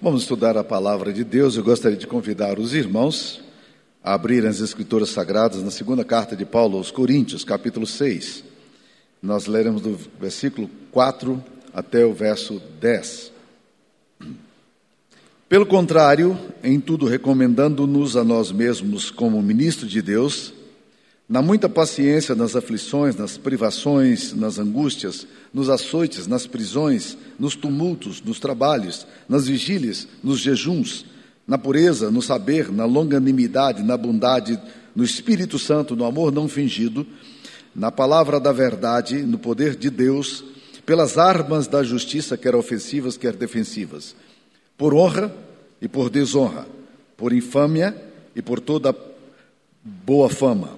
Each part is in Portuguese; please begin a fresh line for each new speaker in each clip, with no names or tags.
Vamos estudar a palavra de Deus. Eu gostaria de convidar os irmãos a abrirem as Escrituras Sagradas na segunda carta de Paulo aos Coríntios, capítulo 6. Nós leremos do versículo 4 até o verso 10. Pelo contrário, em tudo recomendando-nos a nós mesmos como ministro de Deus, na muita paciência nas aflições, nas privações, nas angústias, nos açoites, nas prisões, nos tumultos, nos trabalhos, nas vigílias, nos jejuns, na pureza, no saber, na longanimidade, na bondade, no Espírito Santo, no amor não fingido, na palavra da verdade, no poder de Deus, pelas armas da justiça, quer ofensivas, quer defensivas, por honra e por desonra, por infâmia e por toda boa fama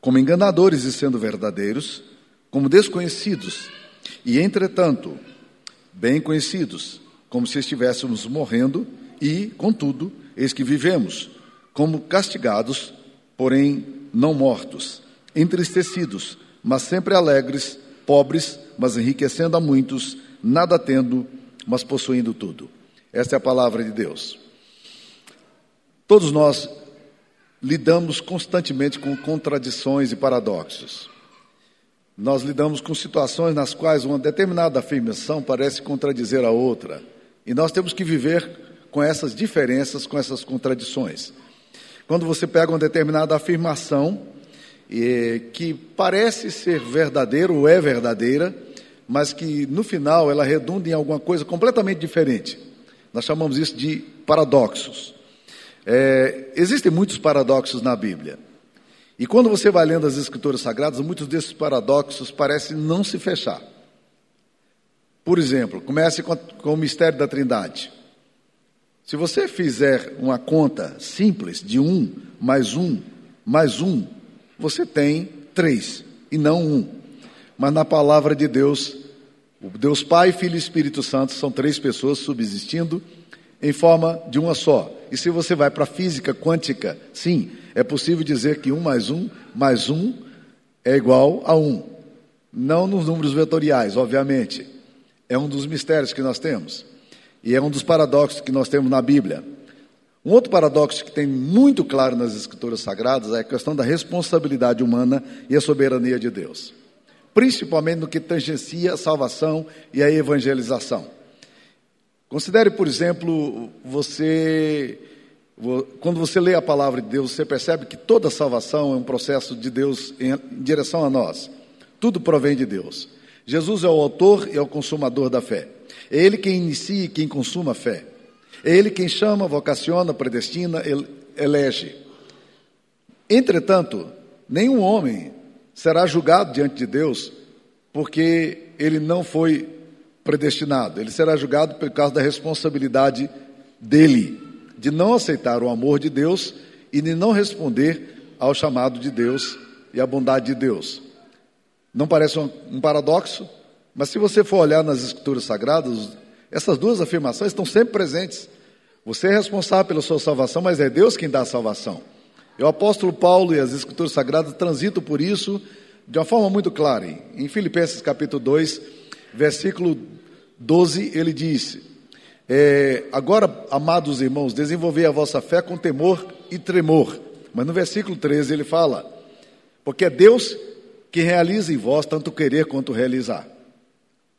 como enganadores e sendo verdadeiros, como desconhecidos, e entretanto, bem conhecidos, como se estivéssemos morrendo, e, contudo, eis que vivemos, como castigados, porém não mortos, entristecidos, mas sempre alegres, pobres, mas enriquecendo a muitos, nada tendo, mas possuindo tudo. Esta é a palavra de Deus. Todos nós lidamos constantemente com contradições e paradoxos. Nós lidamos com situações nas quais uma determinada afirmação parece contradizer a outra, e nós temos que viver com essas diferenças, com essas contradições. Quando você pega uma determinada afirmação que parece ser verdadeira ou é verdadeira, mas que no final ela redunda em alguma coisa completamente diferente. Nós chamamos isso de paradoxos. É, existem muitos paradoxos na Bíblia. E quando você vai lendo as Escrituras Sagradas, muitos desses paradoxos parecem não se fechar. Por exemplo, comece com, com o mistério da Trindade. Se você fizer uma conta simples de um mais um mais um, você tem três e não um. Mas na palavra de Deus, o Deus Pai, Filho e Espírito Santo são três pessoas subsistindo em forma de uma só. E se você vai para a física quântica, sim, é possível dizer que um mais um mais um é igual a um. Não nos números vetoriais, obviamente. É um dos mistérios que nós temos. E é um dos paradoxos que nós temos na Bíblia. Um outro paradoxo que tem muito claro nas Escrituras Sagradas é a questão da responsabilidade humana e a soberania de Deus. Principalmente no que tangencia a salvação e a evangelização. Considere, por exemplo, você quando você lê a palavra de Deus, você percebe que toda salvação é um processo de Deus em direção a nós. Tudo provém de Deus. Jesus é o autor e é o consumador da fé. É Ele quem inicia e quem consuma a fé. É Ele quem chama, vocaciona, predestina, elege. Entretanto, nenhum homem será julgado diante de Deus porque ele não foi predestinado. Ele será julgado por causa da responsabilidade dele, de não aceitar o amor de Deus e de não responder ao chamado de Deus e à bondade de Deus. Não parece um, paradoxo? Mas se você for olhar nas Escrituras Sagradas, essas duas afirmações estão sempre presentes. Você é responsável pela sua salvação, mas é Deus quem dá a salvação. E o apóstolo Paulo e as Escrituras Sagradas transitam por isso de uma forma muito clara. Em Filipenses capítulo 2, versículo 12, ele diz: é, Agora, amados irmãos, desenvolvei a vossa fé com temor e tremor. Mas no versículo 13 ele fala: Porque é Deus que realiza em vós tanto querer quanto realizar.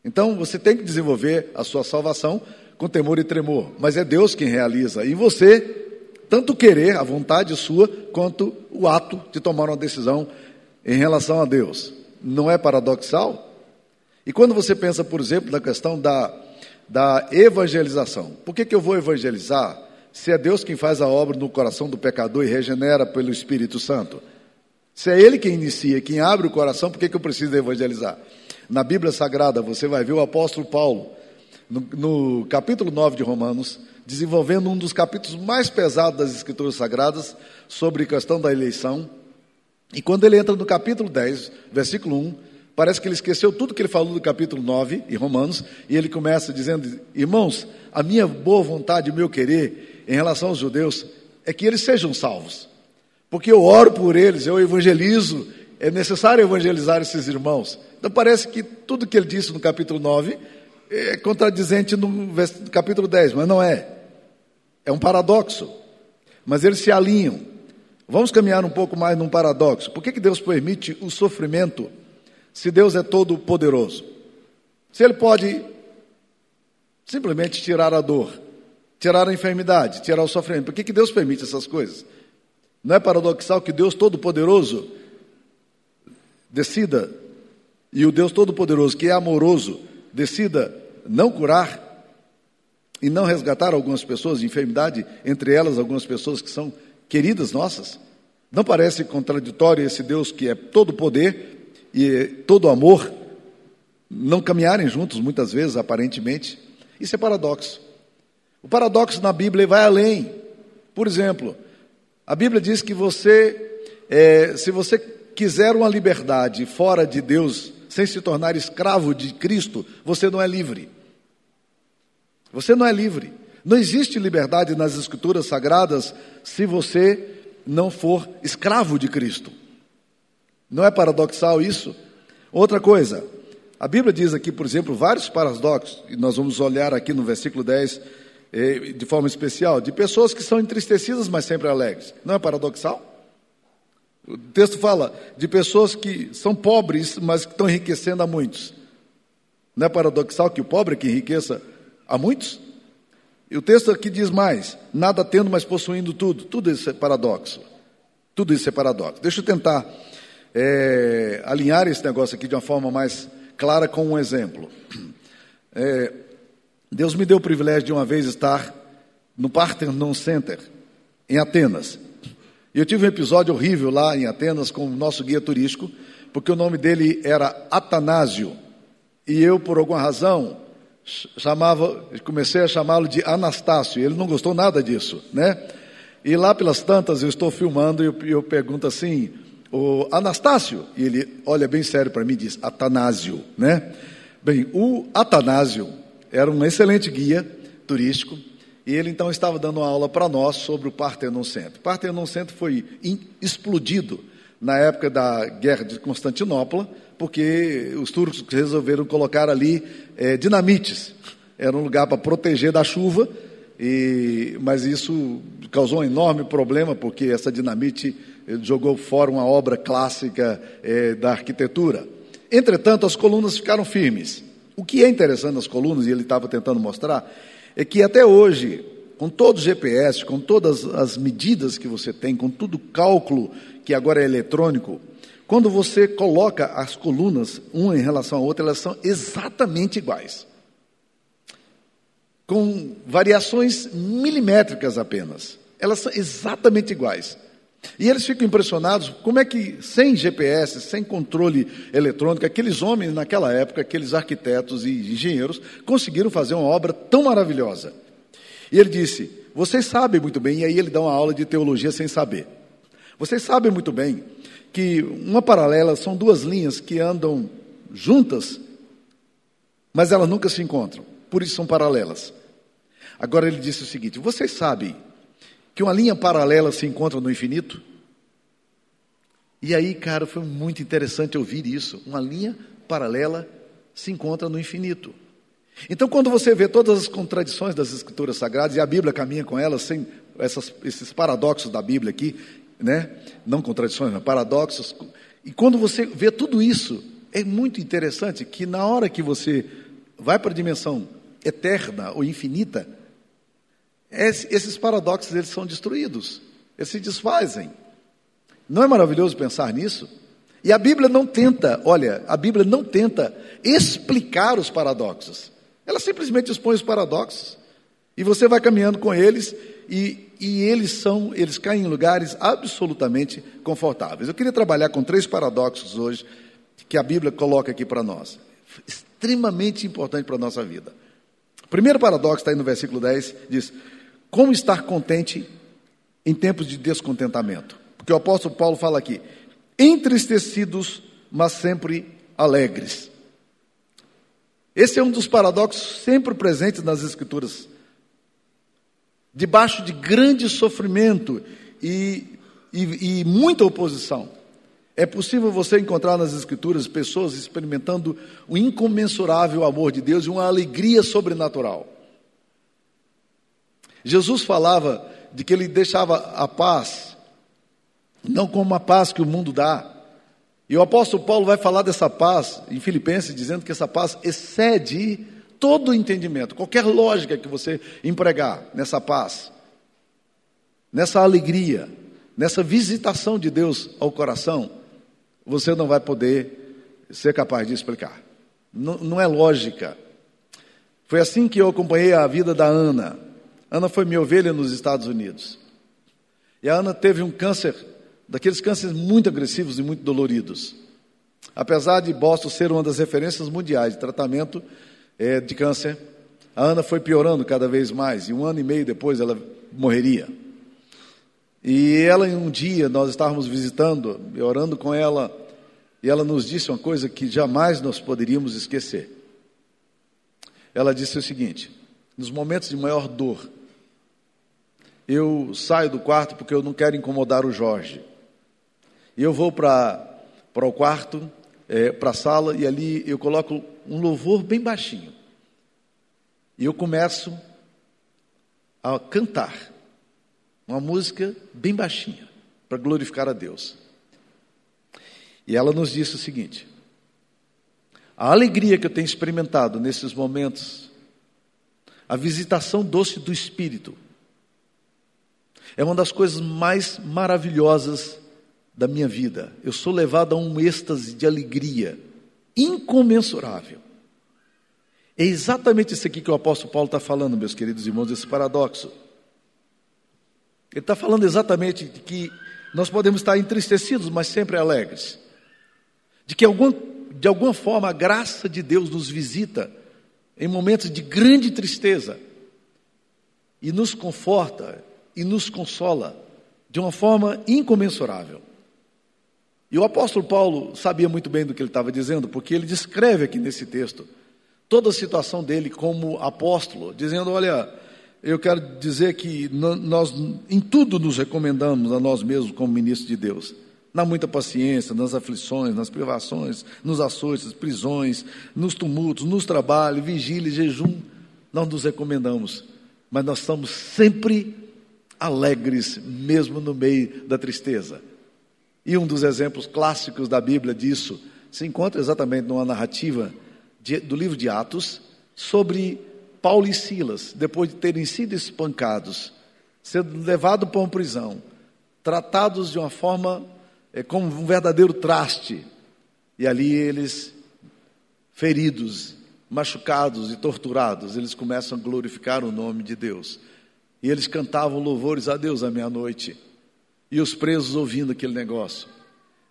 Então você tem que desenvolver a sua salvação com temor e tremor, mas é Deus quem realiza em você tanto querer, a vontade sua, quanto o ato de tomar uma decisão em relação a Deus. Não é paradoxal? E quando você pensa, por exemplo, na questão da, da evangelização, por que, que eu vou evangelizar se é Deus quem faz a obra no coração do pecador e regenera pelo Espírito Santo? Se é Ele quem inicia, quem abre o coração, por que, que eu preciso evangelizar? Na Bíblia Sagrada, você vai ver o apóstolo Paulo, no, no capítulo 9 de Romanos, desenvolvendo um dos capítulos mais pesados das Escrituras Sagradas sobre a questão da eleição. E quando ele entra no capítulo 10, versículo 1, Parece que ele esqueceu tudo que ele falou do capítulo 9, em Romanos, e ele começa dizendo: Irmãos, a minha boa vontade, o meu querer em relação aos judeus é que eles sejam salvos. Porque eu oro por eles, eu evangelizo, é necessário evangelizar esses irmãos. Então parece que tudo que ele disse no capítulo 9 é contradizente no capítulo 10, mas não é. É um paradoxo, mas eles se alinham. Vamos caminhar um pouco mais num paradoxo. Por que, que Deus permite o sofrimento se Deus é todo poderoso? Se Ele pode simplesmente tirar a dor, tirar a enfermidade, tirar o sofrimento, por que, que Deus permite essas coisas? Não é paradoxal que Deus Todo-Poderoso decida, e o Deus Todo-Poderoso, que é amoroso, decida não curar e não resgatar algumas pessoas de enfermidade, entre elas algumas pessoas que são queridas nossas? Não parece contraditório esse Deus que é todo poder e todo amor não caminharem juntos muitas vezes, aparentemente? Isso é paradoxo. O paradoxo na Bíblia vai além. Por exemplo, a Bíblia diz que você, é, se você quiser uma liberdade fora de Deus, sem se tornar escravo de Cristo, você não é livre. Você não é livre. Não existe liberdade nas Escrituras Sagradas se você não for escravo de Cristo. Não é paradoxal isso? Outra coisa, a Bíblia diz aqui, por exemplo, vários paradoxos, e nós vamos olhar aqui no versículo 10 eh, de forma especial, de pessoas que são entristecidas, mas sempre alegres. Não é paradoxal? O texto fala de pessoas que são pobres, mas que estão enriquecendo a muitos. Não é paradoxal que o pobre que enriqueça a muitos? E o texto aqui diz mais: nada tendo, mas possuindo tudo. Tudo isso é paradoxo. Tudo isso é paradoxo. Deixa eu tentar é, alinhar esse negócio aqui de uma forma mais clara com um exemplo. É, Deus me deu o privilégio de uma vez estar no Parthenon Center, em Atenas. E eu tive um episódio horrível lá em Atenas com o nosso guia turístico, porque o nome dele era Atanásio. E eu, por alguma razão, chamava, comecei a chamá-lo de Anastácio. Ele não gostou nada disso, né? E lá pelas tantas eu estou filmando e eu, eu pergunto assim, o Anastácio, e ele olha bem sério para mim e diz, Atanásio, né? Bem, o Atanásio era um excelente guia turístico, e ele então estava dando uma aula para nós sobre o Partenon Centro. O Partenon Centro foi explodido na época da Guerra de Constantinopla, porque os turcos resolveram colocar ali é, dinamites. Era um lugar para proteger da chuva, e, mas isso causou um enorme problema, porque essa dinamite eh, jogou fora uma obra clássica é, da arquitetura. Entretanto, as colunas ficaram firmes. O que é interessante nas colunas, e ele estava tentando mostrar, é que até hoje, com todo o GPS, com todas as medidas que você tem, com todo o cálculo que agora é eletrônico, quando você coloca as colunas, uma em relação à outra, elas são exatamente iguais. Com variações milimétricas apenas. Elas são exatamente iguais. E eles ficam impressionados como é que, sem GPS, sem controle eletrônico, aqueles homens naquela época, aqueles arquitetos e engenheiros, conseguiram fazer uma obra tão maravilhosa. E ele disse: Vocês sabem muito bem, e aí ele dá uma aula de teologia sem saber. Vocês sabem muito bem que uma paralela são duas linhas que andam juntas, mas elas nunca se encontram, por isso são paralelas. Agora ele disse o seguinte: vocês sabem que uma linha paralela se encontra no infinito? E aí, cara, foi muito interessante ouvir isso. Uma linha paralela se encontra no infinito. Então, quando você vê todas as contradições das Escrituras Sagradas, e a Bíblia caminha com elas, sem essas, esses paradoxos da Bíblia aqui, né? não contradições, mas paradoxos, e quando você vê tudo isso, é muito interessante que na hora que você vai para a dimensão eterna ou infinita, esses paradoxos eles são destruídos, eles se desfazem. Não é maravilhoso pensar nisso? E a Bíblia não tenta, olha, a Bíblia não tenta explicar os paradoxos. Ela simplesmente expõe os paradoxos. E você vai caminhando com eles e, e eles são, eles caem em lugares absolutamente confortáveis. Eu queria trabalhar com três paradoxos hoje que a Bíblia coloca aqui para nós. Extremamente importante para a nossa vida. O primeiro paradoxo está aí no versículo 10, diz: como estar contente em tempos de descontentamento? Porque o apóstolo Paulo fala aqui: entristecidos, mas sempre alegres. Esse é um dos paradoxos sempre presentes nas Escrituras. Debaixo de grande sofrimento e, e, e muita oposição, é possível você encontrar nas Escrituras pessoas experimentando o incomensurável amor de Deus e uma alegria sobrenatural. Jesus falava de que ele deixava a paz, não como a paz que o mundo dá. E o apóstolo Paulo vai falar dessa paz em Filipenses, dizendo que essa paz excede todo o entendimento, qualquer lógica que você empregar nessa paz, nessa alegria, nessa visitação de Deus ao coração, você não vai poder ser capaz de explicar. Não, não é lógica. Foi assim que eu acompanhei a vida da Ana. Ana foi minha ovelha nos Estados Unidos. E a Ana teve um câncer, daqueles cânceres muito agressivos e muito doloridos. Apesar de Boston ser uma das referências mundiais de tratamento é, de câncer, a Ana foi piorando cada vez mais. E um ano e meio depois ela morreria. E ela, um dia, nós estávamos visitando, orando com ela, e ela nos disse uma coisa que jamais nós poderíamos esquecer. Ela disse o seguinte: nos momentos de maior dor, eu saio do quarto porque eu não quero incomodar o Jorge. E eu vou para o quarto, é, para a sala, e ali eu coloco um louvor bem baixinho. E eu começo a cantar uma música bem baixinha, para glorificar a Deus. E ela nos disse o seguinte: a alegria que eu tenho experimentado nesses momentos, a visitação doce do Espírito, é uma das coisas mais maravilhosas da minha vida. Eu sou levado a um êxtase de alegria incomensurável. É exatamente isso aqui que o apóstolo Paulo está falando, meus queridos irmãos, esse paradoxo. Ele está falando exatamente de que nós podemos estar entristecidos, mas sempre alegres. De que de alguma forma a graça de Deus nos visita em momentos de grande tristeza e nos conforta e nos consola de uma forma incomensurável. E o apóstolo Paulo sabia muito bem do que ele estava dizendo, porque ele descreve aqui nesse texto toda a situação dele como apóstolo, dizendo: Olha, eu quero dizer que nós em tudo nos recomendamos a nós mesmos como ministros de Deus. Na muita paciência, nas aflições, nas privações, nos açoites, prisões, nos tumultos, nos trabalhos, vigília, jejum, nós nos recomendamos. Mas nós estamos sempre alegres, mesmo no meio da tristeza. E um dos exemplos clássicos da Bíblia disso se encontra exatamente numa narrativa de, do livro de Atos sobre Paulo e Silas, depois de terem sido espancados, sendo levados para uma prisão, tratados de uma forma é, como um verdadeiro traste, e ali eles, feridos, machucados e torturados, eles começam a glorificar o nome de Deus. E eles cantavam louvores a Deus à meia-noite. E os presos ouvindo aquele negócio.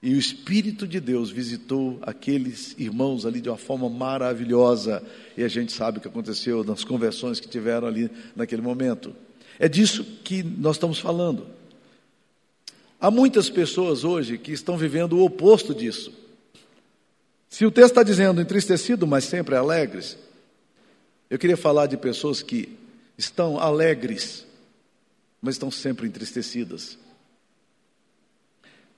E o Espírito de Deus visitou aqueles irmãos ali de uma forma maravilhosa. E a gente sabe o que aconteceu nas conversões que tiveram ali naquele momento. É disso que nós estamos falando. Há muitas pessoas hoje que estão vivendo o oposto disso. Se o texto está dizendo entristecido, mas sempre alegres, eu queria falar de pessoas que estão alegres, mas estão sempre entristecidas.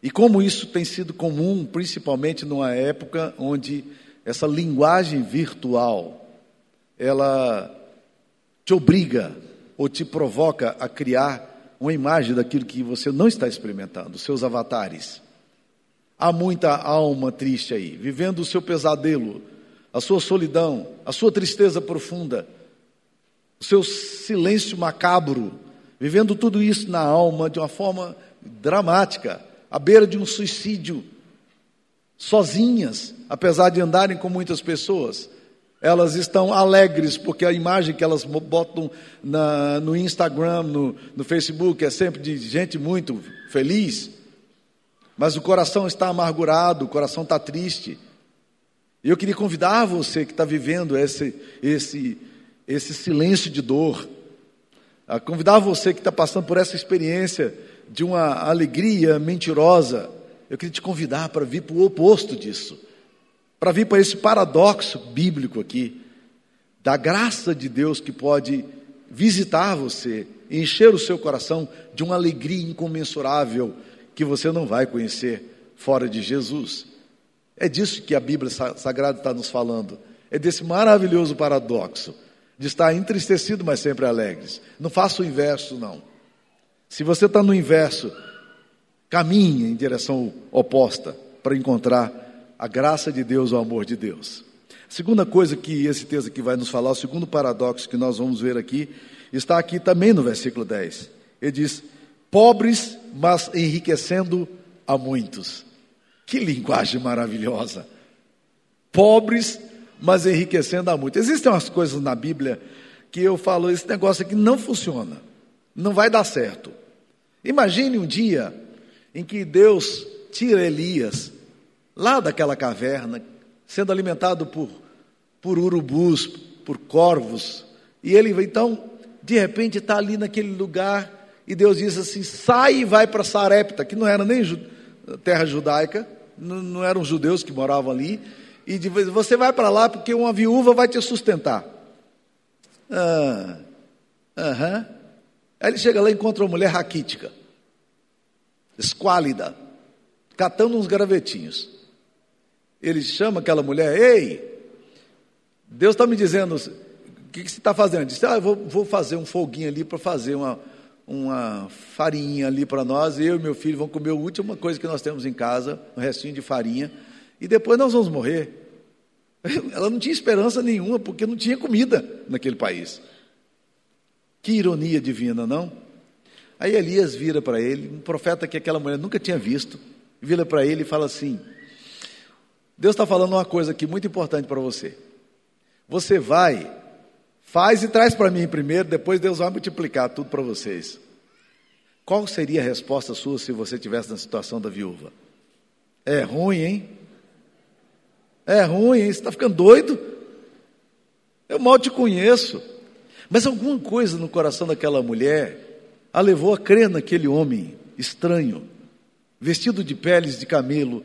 E como isso tem sido comum, principalmente numa época onde essa linguagem virtual ela te obriga ou te provoca a criar uma imagem daquilo que você não está experimentando, seus avatares. Há muita alma triste aí, vivendo o seu pesadelo, a sua solidão, a sua tristeza profunda, o seu silêncio macabro, vivendo tudo isso na alma de uma forma dramática à beira de um suicídio, sozinhas, apesar de andarem com muitas pessoas. Elas estão alegres porque a imagem que elas botam na, no Instagram, no, no Facebook, é sempre de gente muito feliz, mas o coração está amargurado, o coração está triste. E eu queria convidar você que está vivendo esse, esse, esse silêncio de dor, a convidar você que está passando por essa experiência de uma alegria mentirosa, eu queria te convidar para vir para o oposto disso, para vir para esse paradoxo bíblico aqui, da graça de Deus que pode visitar você, encher o seu coração de uma alegria incomensurável que você não vai conhecer fora de Jesus. É disso que a Bíblia Sagrada está nos falando, é desse maravilhoso paradoxo de estar entristecido, mas sempre alegres. Não faça o inverso, não. Se você está no inverso, caminhe em direção oposta para encontrar a graça de Deus, o amor de Deus. A segunda coisa que esse texto aqui vai nos falar, o segundo paradoxo que nós vamos ver aqui, está aqui também no versículo 10. Ele diz: pobres, mas enriquecendo a muitos. Que linguagem maravilhosa! Pobres, mas enriquecendo a muitos. Existem umas coisas na Bíblia que eu falo, esse negócio aqui não funciona, não vai dar certo. Imagine um dia em que Deus tira Elias lá daquela caverna, sendo alimentado por, por urubus, por corvos, e ele então, de repente, está ali naquele lugar, e Deus diz assim: sai e vai para Sarepta, que não era nem terra judaica, não, não eram judeus que moravam ali, e de, você vai para lá porque uma viúva vai te sustentar. Ah, aham. Aí ele chega lá e encontra uma mulher raquítica, esquálida, catando uns gravetinhos. Ele chama aquela mulher, ei, Deus está me dizendo, o que, que você está fazendo? Disse, ah, eu vou, vou fazer um foguinho ali para fazer uma, uma farinha ali para nós, eu e meu filho vamos comer a última coisa que nós temos em casa, um restinho de farinha, e depois nós vamos morrer. Ela não tinha esperança nenhuma, porque não tinha comida naquele país. Que ironia divina, não? Aí Elias vira para ele, um profeta que aquela mulher nunca tinha visto, vira para ele e fala assim: Deus está falando uma coisa aqui muito importante para você. Você vai Faz e traz para mim primeiro, depois Deus vai multiplicar tudo para vocês. Qual seria a resposta sua se você estivesse na situação da viúva? É ruim, hein? É ruim? Você está ficando doido? Eu mal te conheço. Mas alguma coisa no coração daquela mulher a levou a crer naquele homem estranho, vestido de peles de camelo,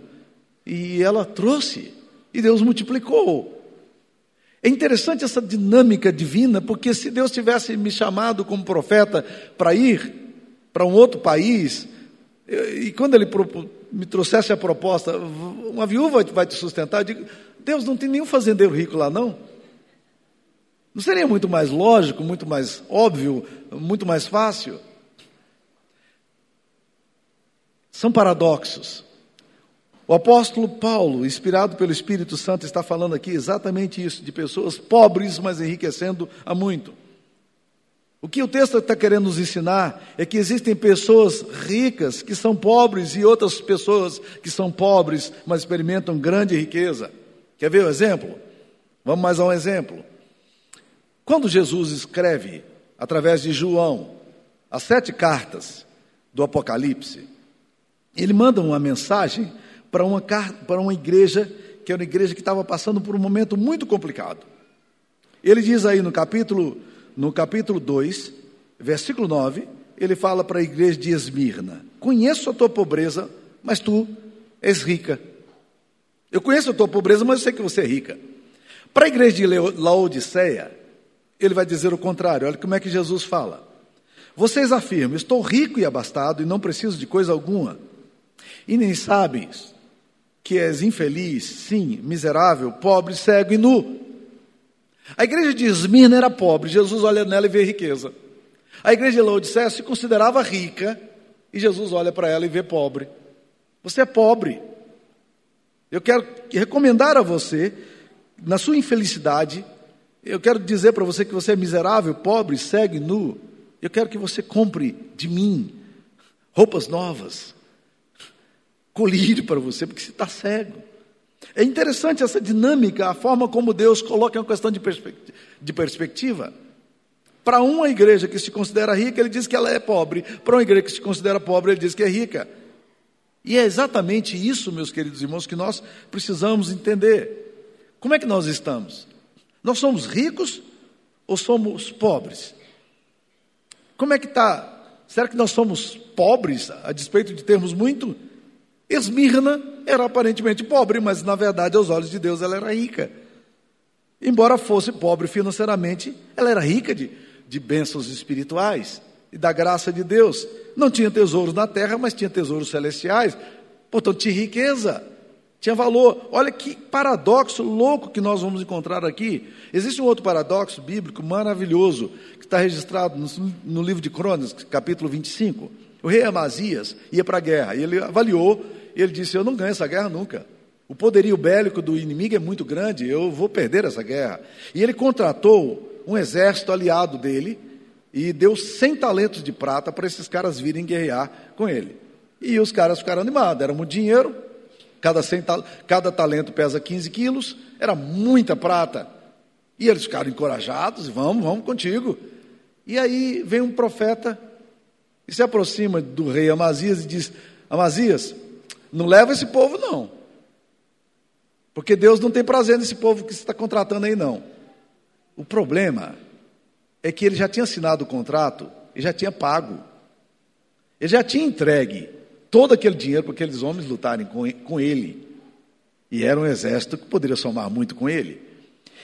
e ela trouxe, e Deus multiplicou. É interessante essa dinâmica divina, porque se Deus tivesse me chamado como profeta para ir para um outro país, e quando Ele me trouxesse a proposta, uma viúva vai te sustentar, eu digo, Deus não tem nenhum fazendeiro rico lá, não? Não seria muito mais lógico, muito mais óbvio, muito mais fácil? São paradoxos. O apóstolo Paulo, inspirado pelo Espírito Santo, está falando aqui exatamente isso, de pessoas pobres, mas enriquecendo a muito. O que o texto está querendo nos ensinar é que existem pessoas ricas que são pobres e outras pessoas que são pobres, mas experimentam grande riqueza. Quer ver o exemplo? Vamos mais a um exemplo. Quando Jesus escreve, através de João, as sete cartas do Apocalipse, ele manda uma mensagem para uma, para uma igreja, que era uma igreja que estava passando por um momento muito complicado. Ele diz aí no capítulo, no capítulo 2, versículo 9, ele fala para a igreja de Esmirna: Conheço a tua pobreza, mas tu és rica. Eu conheço a tua pobreza, mas eu sei que você é rica. Para a igreja de Laodiceia, ele vai dizer o contrário. Olha como é que Jesus fala. Vocês afirmam: Estou rico e abastado e não preciso de coisa alguma. E nem sabem que és infeliz, sim, miserável, pobre, cego e nu. A igreja de Esmirna era pobre, Jesus olha nela e vê riqueza. A igreja de Laodiceia se considerava rica e Jesus olha para ela e vê pobre. Você é pobre. Eu quero recomendar a você, na sua infelicidade, eu quero dizer para você que você é miserável, pobre, cego e nu. Eu quero que você compre de mim roupas novas, colírio para você, porque você está cego. É interessante essa dinâmica, a forma como Deus coloca uma questão de, perspectiva. De perspectiva. Para uma igreja que se considera rica, ele diz que ela é pobre. Para uma igreja que se considera pobre, ele diz que é rica. E é exatamente isso, meus queridos irmãos, que nós precisamos entender. Como é que nós estamos? Nós somos ricos ou somos pobres? Como é que está? Será que nós somos pobres a despeito de termos muito? Esmirna era aparentemente pobre, mas na verdade, aos olhos de Deus, ela era rica. Embora fosse pobre financeiramente, ela era rica de, de bênçãos espirituais e da graça de Deus. Não tinha tesouros na terra, mas tinha tesouros celestiais. Portanto, tinha riqueza, tinha valor. Olha que paradoxo louco que nós vamos encontrar aqui. Existe um outro paradoxo bíblico maravilhoso, que está registrado no, no livro de Crônicas, capítulo 25. O rei Amazias ia para a guerra, e ele avaliou, e ele disse: Eu não ganho essa guerra nunca. O poderio bélico do inimigo é muito grande, eu vou perder essa guerra. E ele contratou um exército aliado dele e deu 100 talentos de prata para esses caras virem guerrear com ele. E os caras ficaram animados, era muito dinheiro, cada, 100, cada talento pesa 15 quilos, era muita prata. E eles ficaram encorajados, vamos, vamos contigo. E aí vem um profeta e se aproxima do rei Amazias e diz: Amazias, não leva esse povo não. Porque Deus não tem prazer nesse povo que você está contratando aí, não. O problema é que ele já tinha assinado o contrato e já tinha pago. Ele já tinha entregue todo aquele dinheiro para aqueles homens lutarem com, ele. E era um exército que poderia somar muito com ele.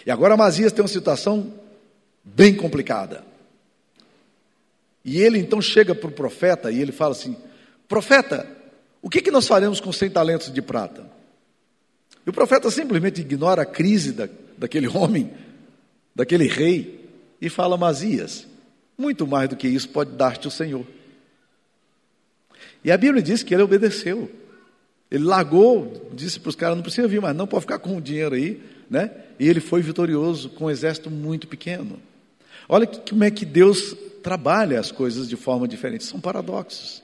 E agora Amazias tem uma situação bem complicada. E ele então chega para o profeta e ele fala assim: Profeta, o que, que nós faremos com 100 talentos de prata? E o profeta simplesmente ignora a crise da, daquele homem, daquele rei, e fala: Amazias, muito mais do que isso pode dar-te o Senhor. E a Bíblia diz que ele obedeceu. Ele largou, disse para os caras: não precisa vir mais, não pode ficar com o dinheiro aí, né? E ele foi vitorioso com um exército muito pequeno. Olha como é que Deus trabalha as coisas de forma diferente, são paradoxos.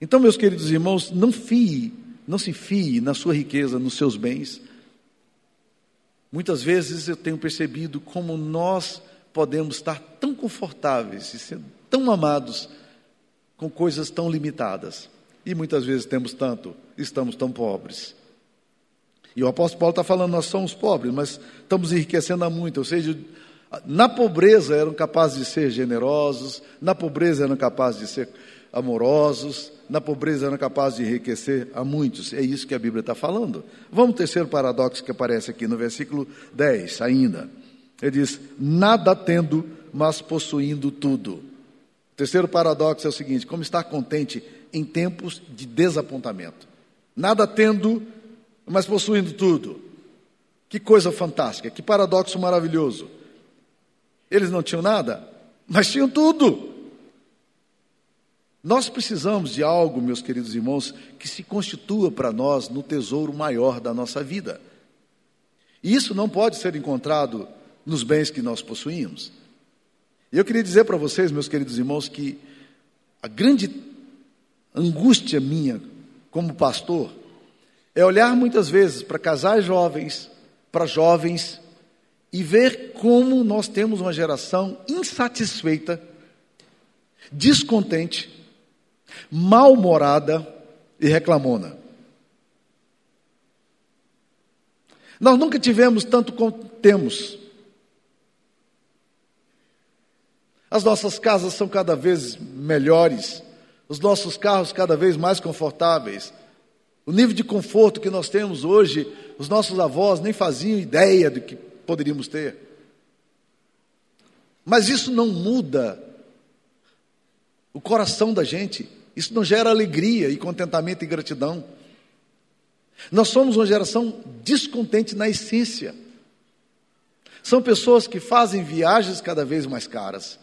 Então, meus queridos irmãos, não fie, não se fie na sua riqueza, nos seus bens. Muitas vezes eu tenho percebido como nós podemos estar tão confortáveis e ser tão amados com coisas tão limitadas. E muitas vezes temos tanto, estamos tão pobres. E o apóstolo Paulo está falando, nós somos pobres, mas estamos enriquecendo a muito. Ou seja, na pobreza eram capazes de ser generosos, na pobreza eram capazes de ser amorosos, na pobreza eram capazes de enriquecer a muitos. É isso que a Bíblia está falando. Vamos ao terceiro paradoxo que aparece aqui no versículo 10 ainda. Ele diz: Nada tendo, mas possuindo tudo. O terceiro paradoxo é o seguinte: como estar contente em tempos de desapontamento. Nada tendo, mas possuindo tudo. Que coisa fantástica, que paradoxo maravilhoso. Eles não tinham nada, mas tinham tudo. Nós precisamos de algo, meus queridos irmãos, que se constitua para nós no tesouro maior da nossa vida. E isso não pode ser encontrado nos bens que nós possuímos. E eu queria dizer para vocês, meus queridos irmãos, que a grande angústia minha como pastor é olhar muitas vezes para casais jovens, para jovens, e ver como nós temos uma geração insatisfeita, descontente, mal-humorada e reclamona. Nós nunca tivemos tanto como temos. As nossas casas são cada vez melhores, os nossos carros cada vez mais confortáveis. O nível de conforto que nós temos hoje, os nossos avós nem faziam ideia do que poderíamos ter. Mas isso não muda o coração da gente, isso não gera alegria e contentamento e gratidão. Nós somos uma geração descontente na essência. São pessoas que fazem viagens cada vez mais caras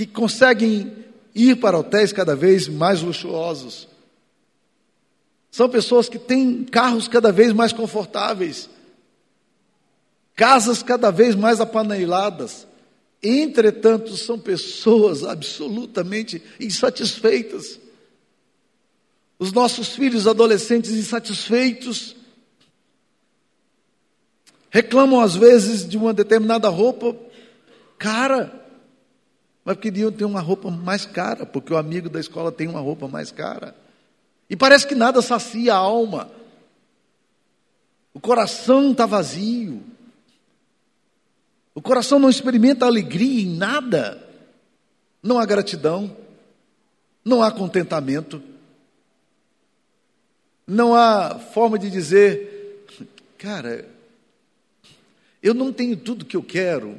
que conseguem ir para hotéis cada vez mais luxuosos. São pessoas que têm carros cada vez mais confortáveis, casas cada vez mais apaneladas. Entretanto, são pessoas absolutamente insatisfeitas. Os nossos filhos adolescentes insatisfeitos reclamam às vezes de uma determinada roupa cara, mas queriam ter uma roupa mais cara, porque o amigo da escola tem uma roupa mais cara. E parece que nada sacia a alma. O coração está vazio. O coração não experimenta alegria em nada. Não há gratidão. Não há contentamento. Não há forma de dizer, cara, eu não tenho tudo que eu quero,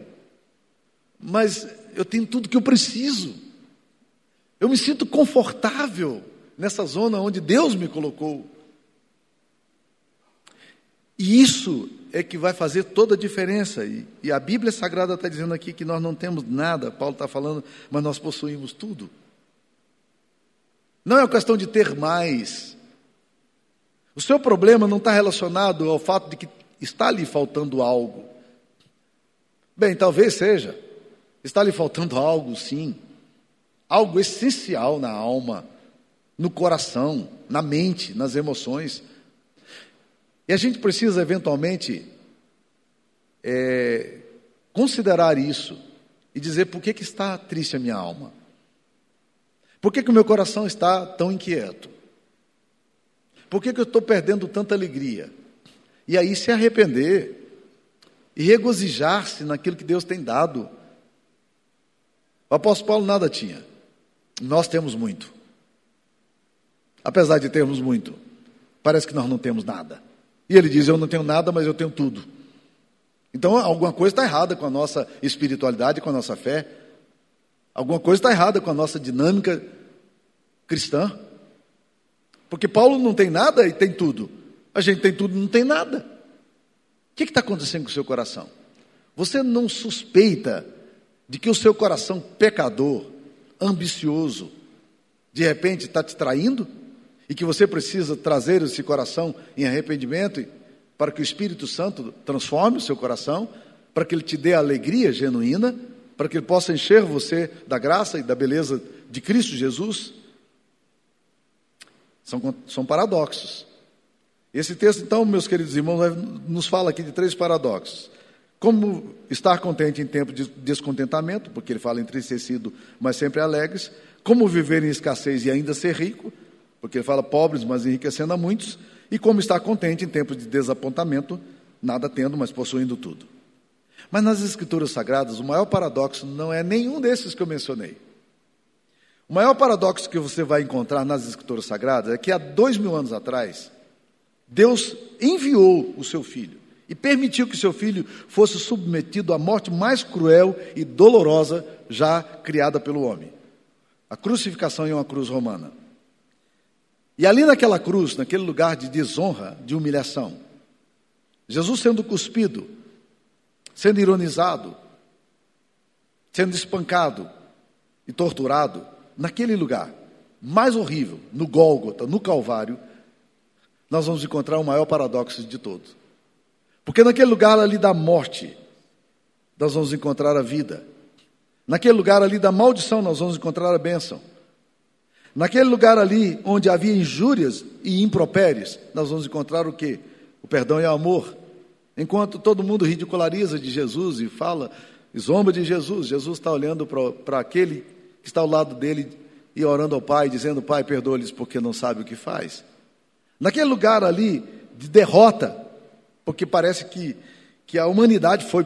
mas eu tenho tudo que eu preciso. Eu me sinto confortável nessa zona onde Deus me colocou. E isso é que vai fazer toda a diferença. E, e a Bíblia Sagrada está dizendo aqui que nós não temos nada, Paulo está falando, mas nós possuímos tudo. Não é uma questão de ter mais. O seu problema não está relacionado ao fato de que está lhe faltando algo. Bem, talvez seja. Está lhe faltando algo, sim. Algo essencial na alma, no coração, na mente, nas emoções. E a gente precisa, eventualmente, é, considerar isso e dizer por que, que está triste a minha alma. Por que, que o meu coração está tão inquieto? Por que, que eu estou perdendo tanta alegria? E aí se arrepender e regozijar-se naquilo que Deus tem dado. O apóstolo Paulo nada tinha, nós temos muito. Apesar de termos muito, parece que nós não temos nada. E ele diz: Eu não tenho nada, mas eu tenho tudo. Então, alguma coisa está errada com a nossa espiritualidade, com a nossa fé. Alguma coisa está errada com a nossa dinâmica cristã. Porque Paulo não tem nada e tem tudo. A gente tem tudo e não tem nada. O que está acontecendo com o seu coração? Você não suspeita de que o seu coração pecador, ambicioso, de repente está te traindo? E que você precisa trazer esse coração em arrependimento para que o Espírito Santo transforme o seu coração, para que ele te dê alegria genuína, para que ele possa encher você da graça e da beleza de Cristo Jesus? São, são paradoxos. Esse texto, então, meus queridos irmãos, nos fala aqui de três paradoxos. Como estar contente em tempo de descontentamento, porque ele fala entristecido, mas sempre alegres. Como viver em escassez e ainda ser rico, porque ele fala pobres, mas enriquecendo a muitos. E como estar contente em tempos de desapontamento, nada tendo, mas possuindo tudo. Mas nas Escrituras Sagradas, o maior paradoxo não é nenhum desses que eu mencionei. O maior paradoxo que você vai encontrar nas Escrituras Sagradas é que há dois mil anos atrás, Deus enviou o seu filho e permitiu que seu filho fosse submetido à morte mais cruel e dolorosa já criada pelo homem a crucificação em uma cruz romana. E ali naquela cruz, naquele lugar de desonra, de humilhação, Jesus sendo cuspido, sendo ironizado, sendo espancado e torturado, naquele lugar mais horrível, no Gólgota, no Calvário, nós vamos encontrar o maior paradoxo de todos. Porque naquele lugar ali da morte, nós vamos encontrar a vida. Naquele lugar ali da maldição, nós vamos encontrar a bênção. Naquele lugar ali onde havia injúrias e impropérios, nós vamos encontrar o que? O perdão e o amor. Enquanto todo mundo ridiculariza de Jesus e fala, zomba de Jesus, Jesus está olhando para aquele que está ao lado dele e orando ao Pai, dizendo: Pai, perdoa-lhes porque não sabe o que faz. Naquele lugar ali de derrota, porque parece que, que a humanidade foi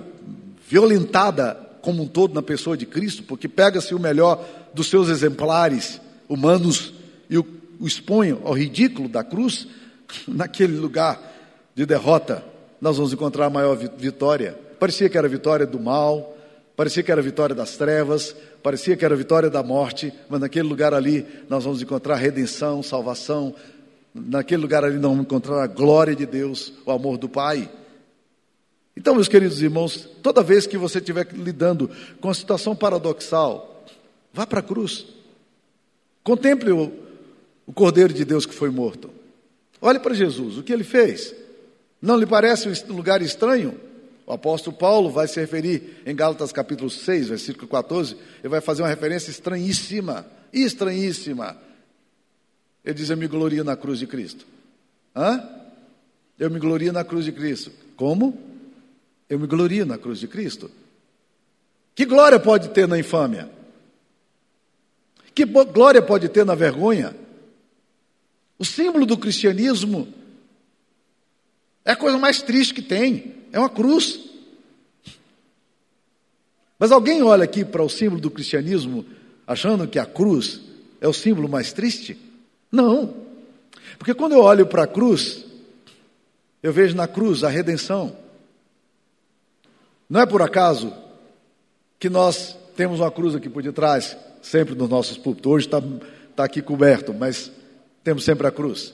violentada como um todo na pessoa de Cristo, porque pega-se o melhor dos seus exemplares humanos e o, o ao ridículo da cruz, naquele lugar de derrota, nós vamos encontrar a maior vitória. Parecia que era a vitória do mal, Parecia que era a vitória das trevas, parecia que era a vitória da morte, mas naquele lugar ali nós vamos encontrar redenção, salvação. Naquele lugar ali nós vamos encontrar a glória de Deus, o amor do Pai. Então, meus queridos irmãos, toda vez que você estiver lidando com uma situação paradoxal, vá para a cruz. Contemple o, o Cordeiro de Deus que foi morto. Olhe para Jesus, o que ele fez. Não lhe parece um lugar estranho? O apóstolo Paulo vai se referir em Gálatas capítulo 6, versículo 14, ele vai fazer uma referência estranhíssima, estranhíssima. Ele diz: Eu me glorio na cruz de Cristo. Hã? Eu me glorio na cruz de Cristo. Como? Eu me glorio na cruz de Cristo. Que glória pode ter na infâmia? Que glória pode ter na vergonha? O símbolo do cristianismo é a coisa mais triste que tem. É uma cruz. Mas alguém olha aqui para o símbolo do cristianismo achando que a cruz é o símbolo mais triste? Não. Porque quando eu olho para a cruz, eu vejo na cruz a redenção. Não é por acaso que nós temos uma cruz aqui por detrás, sempre nos nossos púlpitos. Hoje está tá aqui coberto, mas temos sempre a cruz.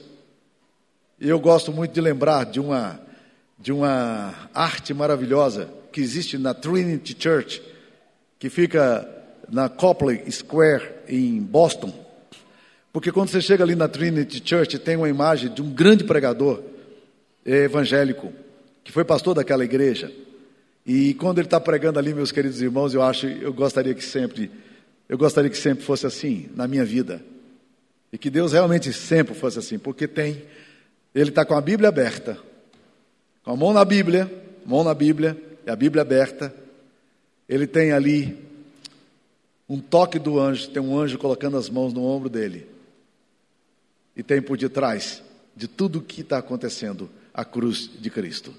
E eu gosto muito de lembrar de uma de uma arte maravilhosa que existe na Trinity Church, que fica na Copley Square em Boston. Porque quando você chega ali na Trinity Church, tem uma imagem de um grande pregador evangélico, que foi pastor daquela igreja. E quando ele está pregando ali, meus queridos irmãos, eu acho, eu gostaria que sempre, eu gostaria que sempre fosse assim na minha vida. E que Deus realmente sempre fosse assim, porque tem, ele está com a Bíblia aberta, com a mão na Bíblia, mão na Bíblia, e a Bíblia aberta, ele tem ali um toque do anjo, tem um anjo colocando as mãos no ombro dele. E tem por detrás de tudo o que está acontecendo a cruz de Cristo.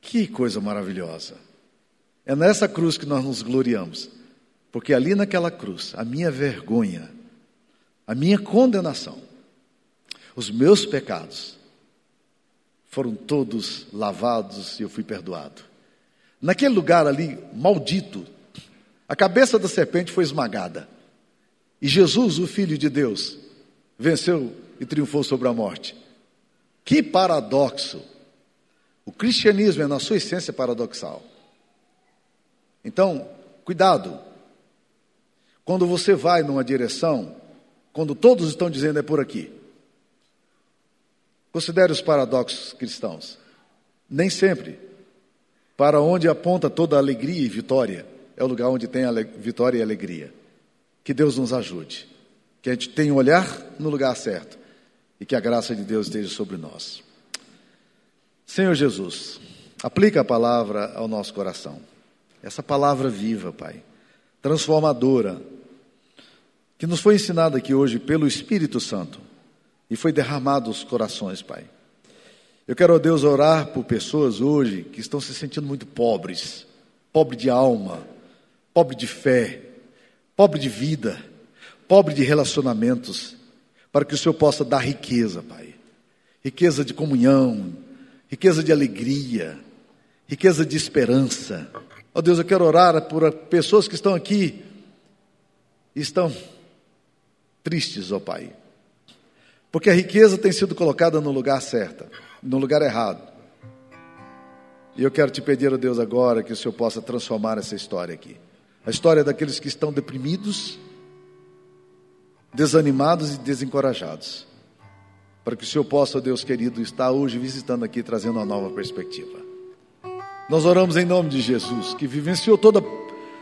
Que coisa maravilhosa! É nessa cruz que nós nos gloriamos, porque ali naquela cruz, a minha vergonha, a minha condenação, os meus pecados foram todos lavados e eu fui perdoado. Naquele lugar ali, maldito, a cabeça da serpente foi esmagada. E Jesus, o Filho de Deus, venceu e triunfou sobre a morte. Que paradoxo! O cristianismo é, na sua essência, paradoxal. Então, cuidado. Quando você vai numa direção, quando todos estão dizendo é por aqui. Considere os paradoxos cristãos. Nem sempre. Para onde aponta toda alegria e vitória, é o lugar onde tem vitória e alegria. Que Deus nos ajude. Que a gente tenha um olhar no lugar certo. E que a graça de Deus esteja sobre nós. Senhor Jesus, aplica a palavra ao nosso coração. Essa palavra viva, Pai, transformadora, que nos foi ensinada aqui hoje pelo Espírito Santo e foi derramado os corações, Pai. Eu quero, ó Deus, orar por pessoas hoje que estão se sentindo muito pobres, pobre de alma, pobre de fé, pobre de vida, pobre de relacionamentos, para que o Senhor possa dar riqueza, Pai. Riqueza de comunhão, riqueza de alegria, riqueza de esperança. Ó Deus, eu quero orar por pessoas que estão aqui e estão tristes, ó Pai. Porque a riqueza tem sido colocada no lugar certo, no lugar errado. E eu quero te pedir, ó Deus, agora que o Senhor possa transformar essa história aqui. A história daqueles que estão deprimidos, desanimados e desencorajados para que o Senhor possa, Deus querido, estar hoje visitando aqui, trazendo uma nova perspectiva. Nós oramos em nome de Jesus, que vivenciou toda,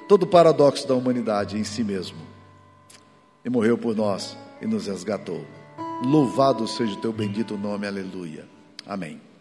todo o paradoxo da humanidade em si mesmo e morreu por nós e nos resgatou. Louvado seja o teu bendito nome, aleluia. Amém.